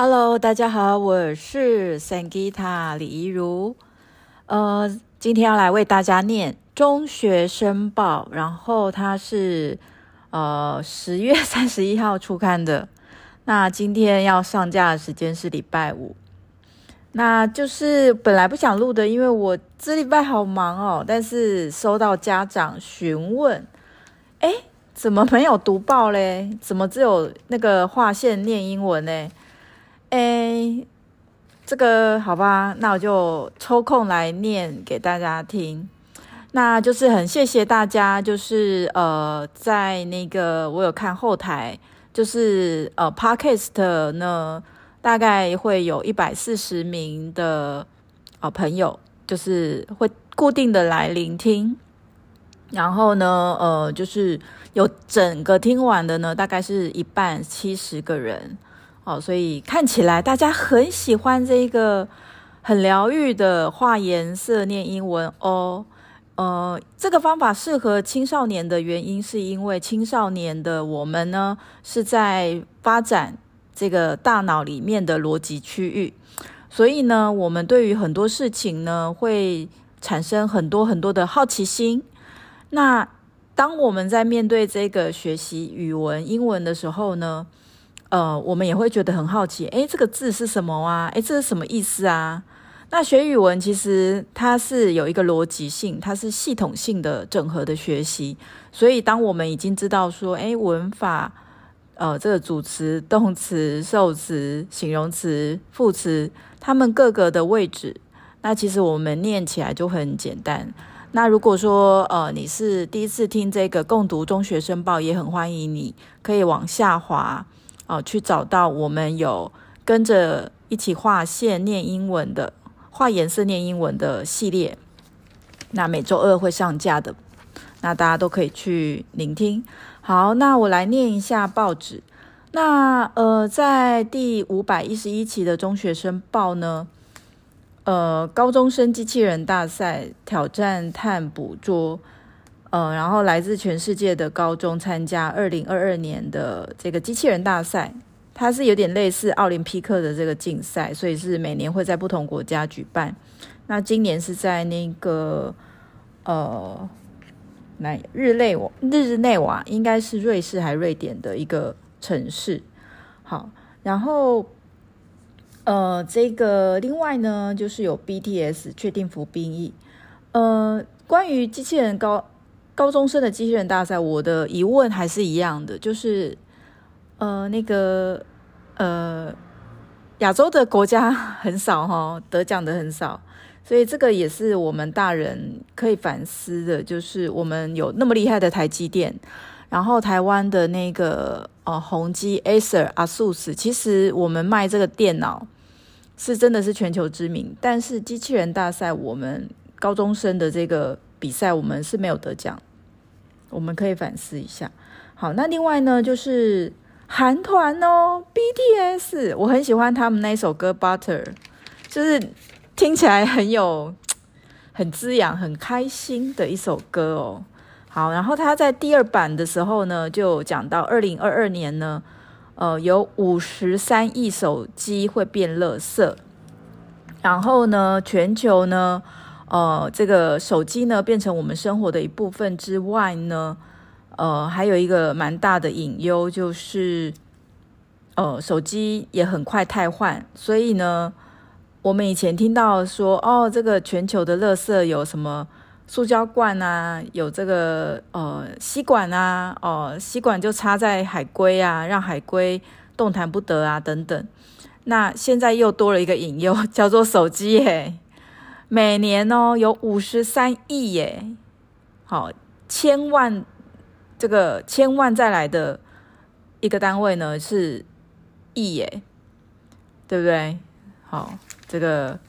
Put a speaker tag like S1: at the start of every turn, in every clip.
S1: Hello，大家好，我是 Sangita 李怡如。呃，今天要来为大家念中学生报，然后它是呃十月 三十一号出刊的。那今天要上架的时间是礼拜五。那就是本来不想录的，因为我这礼拜好忙哦。但是收到家长询问，诶，怎么没有读报嘞？怎么只有那个划线念英文呢？哎，这个好吧，那我就抽空来念给大家听。那就是很谢谢大家，就是呃，在那个我有看后台，就是呃，Podcast 呢，大概会有一百四十名的呃朋友，就是会固定的来聆听。然后呢，呃，就是有整个听完的呢，大概是一半七十个人。哦，所以看起来大家很喜欢这个很疗愈的画颜色念英文哦。呃，这个方法适合青少年的原因，是因为青少年的我们呢是在发展这个大脑里面的逻辑区域，所以呢，我们对于很多事情呢会产生很多很多的好奇心。那当我们在面对这个学习语文英文的时候呢，呃，我们也会觉得很好奇，诶，这个字是什么啊？诶，这是什么意思啊？那学语文其实它是有一个逻辑性，它是系统性的整合的学习。所以，当我们已经知道说，诶，文法，呃，这个主词、动词、受词、形容词、副词，它们各个的位置，那其实我们念起来就很简单。那如果说，呃，你是第一次听这个共读中学生报，也很欢迎你可以往下滑。哦，去找到我们有跟着一起画线念英文的，画颜色念英文的系列，那每周二会上架的，那大家都可以去聆听。好，那我来念一下报纸。那呃，在第五百一十一期的中学生报呢，呃，高中生机器人大赛挑战碳捕捉。呃，然后来自全世界的高中参加二零二二年的这个机器人大赛，它是有点类似奥林匹克的这个竞赛，所以是每年会在不同国家举办。那今年是在那个呃，那日内瓦，日内瓦应该是瑞士还瑞典的一个城市。好，然后呃，这个另外呢，就是有 BTS 确定服兵役。呃，关于机器人高。高中生的机器人大赛，我的疑问还是一样的，就是，呃，那个，呃，亚洲的国家很少哈，得奖的很少，所以这个也是我们大人可以反思的，就是我们有那么厉害的台积电，然后台湾的那个呃宏基、Acer、ASUS，其实我们卖这个电脑是真的是全球知名，但是机器人大赛，我们高中生的这个比赛，我们是没有得奖。我们可以反思一下。好，那另外呢，就是韩团哦，BTS，我很喜欢他们那首歌《Butter》，就是听起来很有、很滋养、很开心的一首歌哦。好，然后他在第二版的时候呢，就讲到二零二二年呢，呃，有五十三亿手机会变垃圾，然后呢，全球呢。呃，这个手机呢，变成我们生活的一部分之外呢，呃，还有一个蛮大的隐忧，就是呃，手机也很快汰换。所以呢，我们以前听到说，哦，这个全球的垃圾有什么塑胶罐啊，有这个呃吸管啊，哦、吸管就插在海龟啊，让海龟动弹不得啊，等等。那现在又多了一个隐忧，叫做手机耶。每年哦，有五十三亿耶，好，千万这个千万再来的一个单位呢是亿耶，对不对？好，这个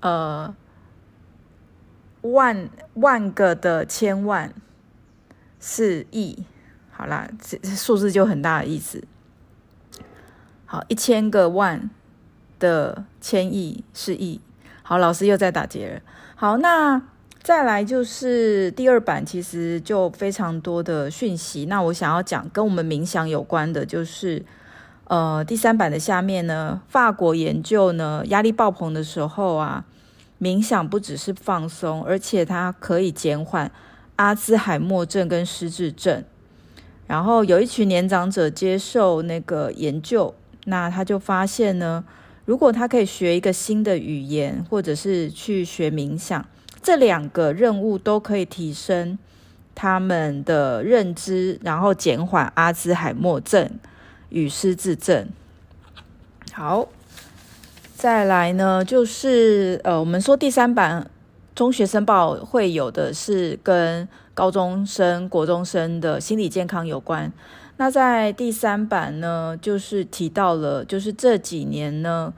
S1: 呃万万个的千万是亿，好啦，这数字就很大的意思。好，一千个万的千亿是亿。好，老师又在打结了。好，那再来就是第二版，其实就非常多的讯息。那我想要讲跟我们冥想有关的，就是呃，第三版的下面呢，法国研究呢，压力爆棚的时候啊，冥想不只是放松，而且它可以减缓阿兹海默症跟失智症。然后有一群年长者接受那个研究，那他就发现呢，如果他可以学一个新的语言，或者是去学冥想，这两个任务都可以提升他们的认知，然后减缓阿兹海默症与失智症。好，再来呢，就是呃，我们说第三版中学生报会有的是跟高中生、国中生的心理健康有关。那在第三版呢，就是提到了，就是这几年呢，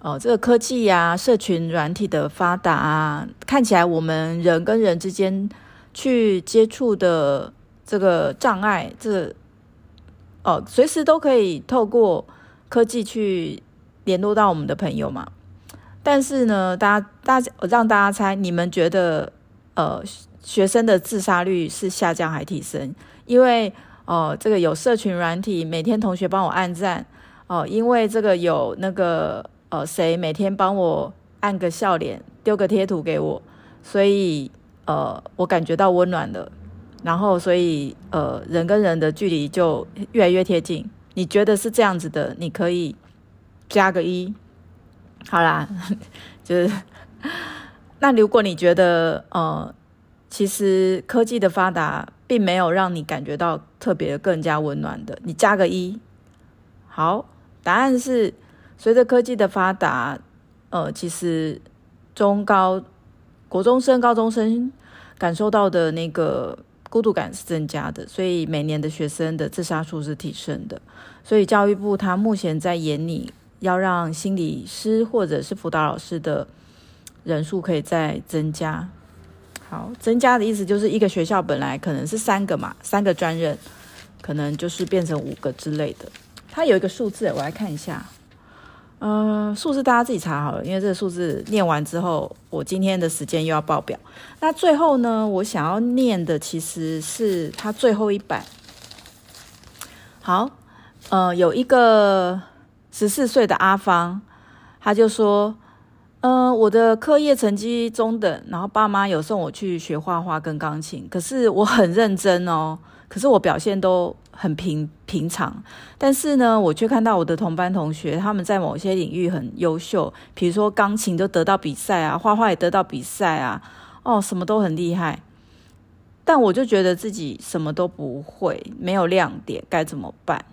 S1: 哦、这个科技呀、啊、社群软体的发达啊，看起来我们人跟人之间去接触的这个障碍，这、哦，随时都可以透过科技去联络到我们的朋友嘛。但是呢，大家大家我让大家猜，你们觉得呃？学生的自杀率是下降还提升？因为哦、这个有社群软体，每天同学帮我按赞哦、因为这个有那个呃谁每天帮我按个笑脸，丢个贴图给我，所以呃我感觉到温暖了，然后所以呃人跟人的距离就越来越贴近。你觉得是这样子的？你可以加个一，好啦，就是那如果你觉得呃。其实科技的发达并没有让你感觉到特别更加温暖的，你加个一。好，答案是随着科技的发达，呃，其实中高国中生、高中生感受到的那个孤独感是增加的，所以每年的学生的自杀数是提升的。所以教育部他目前在研拟，要让心理师或者是辅导老师的人数可以再增加。好，增加的意思就是一个学校本来可能是三个嘛，三个专任，可能就是变成五个之类的。它有一个数字，我来看一下。呃，数字大家自己查好了，因为这个数字念完之后，我今天的时间又要报表。那最后呢，我想要念的其实是它最后一版。好，呃，有一个十四岁的阿芳，他就说。嗯、我的课业成绩中等，然后爸妈有送我去学画画跟钢琴，可是我很认真哦，可是我表现都很平平常，但是呢，我却看到我的同班同学他们在某些领域很优秀，比如说钢琴都得到比赛啊，画画也得到比赛啊，哦，什么都很厉害，但我就觉得自己什么都不会，没有亮点，该怎么办？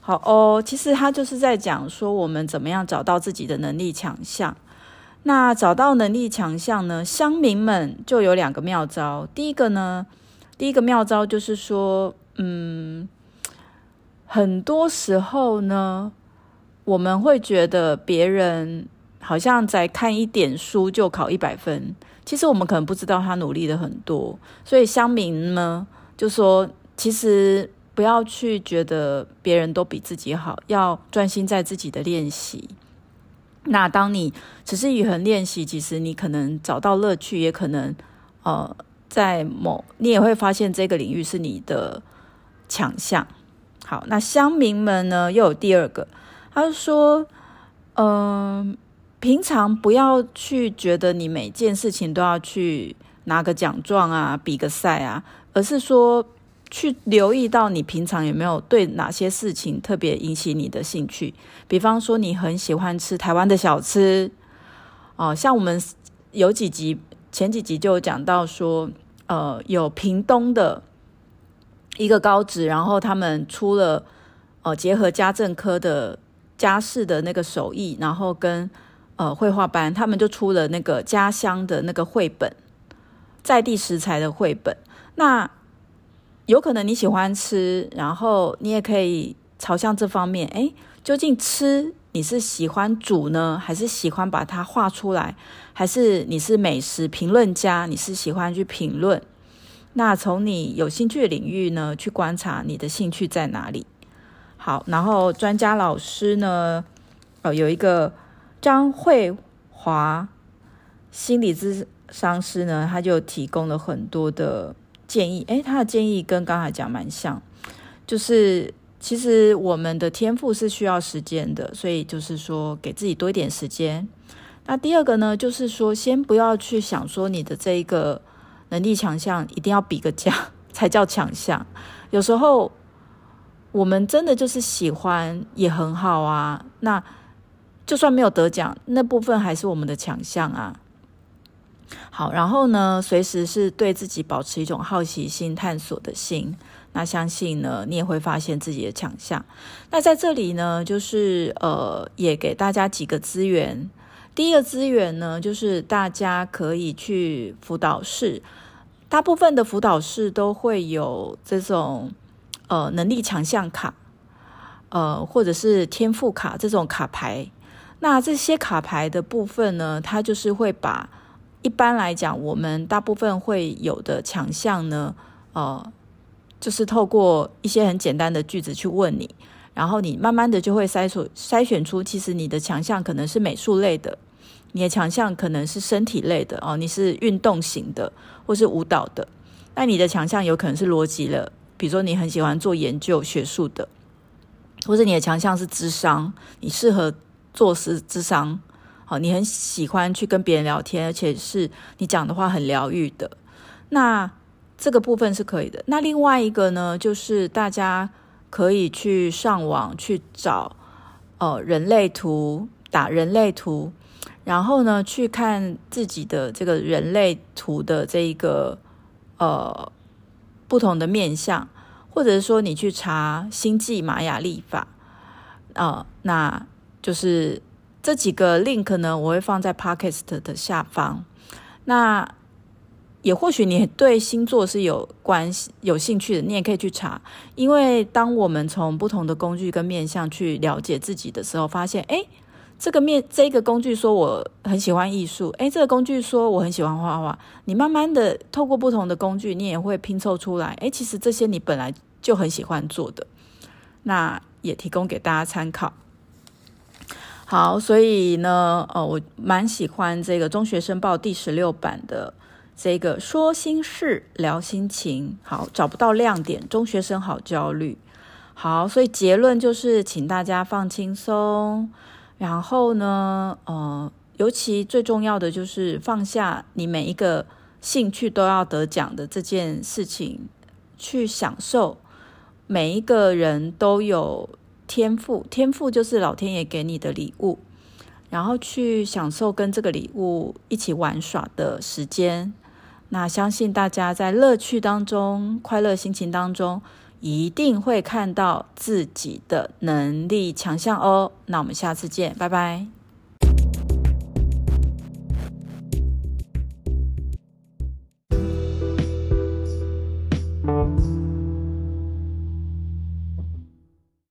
S1: 好哦，其实他就是在讲说我们怎么样找到自己的能力强项。那找到能力强项呢？乡民们就有两个妙招。第一个呢，第一个妙招就是说，嗯，很多时候呢，我们会觉得别人好像在看一点书就考一百分，其实我们可能不知道他努力的很多。所以乡民呢，就说，其实不要去觉得别人都比自己好，要专心在自己的练习。那当你持之以恒练习，其实你可能找到乐趣，也可能呃，在某你也会发现这个领域是你的强项。好，那乡民们呢又有第二个，他说，嗯、平常不要去觉得你每件事情都要去拿个奖状啊，比个赛啊，而是说。去留意到你平常有没有对哪些事情特别引起你的兴趣，比方说你很喜欢吃台湾的小吃，哦，像我们有几集前几集就有讲到说，呃，有屏东的一个高职，然后他们出了呃结合家政科的家事的那个手艺，然后跟呃绘画班，他们就出了那个家乡的那个绘本，在地食材的绘本，那。有可能你喜欢吃，然后你也可以朝向这方面。诶，究竟吃你是喜欢煮呢，还是喜欢把它画出来？还是你是美食评论家，你是喜欢去评论？那从你有兴趣的领域呢，去观察你的兴趣在哪里。好，然后专家老师呢，呃，有一个张慧华心理咨商师呢，他就提供了很多的。建议，诶，他的建议跟刚才讲蛮像，就是其实我们的天赋是需要时间的，所以就是说给自己多一点时间。那第二个呢，就是说先不要去想说你的这一个能力强项一定要比个价 才叫强项。有时候我们真的就是喜欢也很好啊，那就算没有得奖，那部分还是我们的强项啊。好，然后呢，随时是对自己保持一种好奇心、探索的心。那相信呢，你也会发现自己的强项。那在这里呢，就是呃，也给大家几个资源。第一个资源呢，就是大家可以去辅导室，大部分的辅导室都会有这种呃能力强项卡，呃，或者是天赋卡这种卡牌。那这些卡牌的部分呢，它就是会把。一般来讲，我们大部分会有的强项呢，呃，就是透过一些很简单的句子去问你，然后你慢慢的就会筛出筛选出，其实你的强项可能是美术类的，你的强项可能是身体类的哦，你是运动型的或是舞蹈的，那你的强项有可能是逻辑了，比如说你很喜欢做研究学术的，或者你的强项是智商，你适合做是智商。好，你很喜欢去跟别人聊天，而且是你讲的话很疗愈的，那这个部分是可以的。那另外一个呢，就是大家可以去上网去找，呃，人类图，打人类图，然后呢，去看自己的这个人类图的这一个呃不同的面相，或者是说你去查星际玛雅历法，呃，那就是。这几个 link 呢，我会放在 podcast 的下方。那也或许你对星座是有关系、有兴趣的，你也可以去查。因为当我们从不同的工具跟面向去了解自己的时候，发现，哎，这个面这个工具说我很喜欢艺术，哎，这个工具说我很喜欢画画。你慢慢的透过不同的工具，你也会拼凑出来，哎，其实这些你本来就很喜欢做的。那也提供给大家参考。好，所以呢，呃，我蛮喜欢这个《中学生报》第十六版的这个说心事、聊心情。好，找不到亮点，中学生好焦虑。好，所以结论就是，请大家放轻松。然后呢，呃，尤其最重要的就是放下你每一个兴趣都要得奖的这件事情，去享受每一个人都有。天赋，天赋就是老天爷给你的礼物，然后去享受跟这个礼物一起玩耍的时间。那相信大家在乐趣当中、快乐心情当中，一定会看到自己的能力强项哦。那我们下次见，拜拜。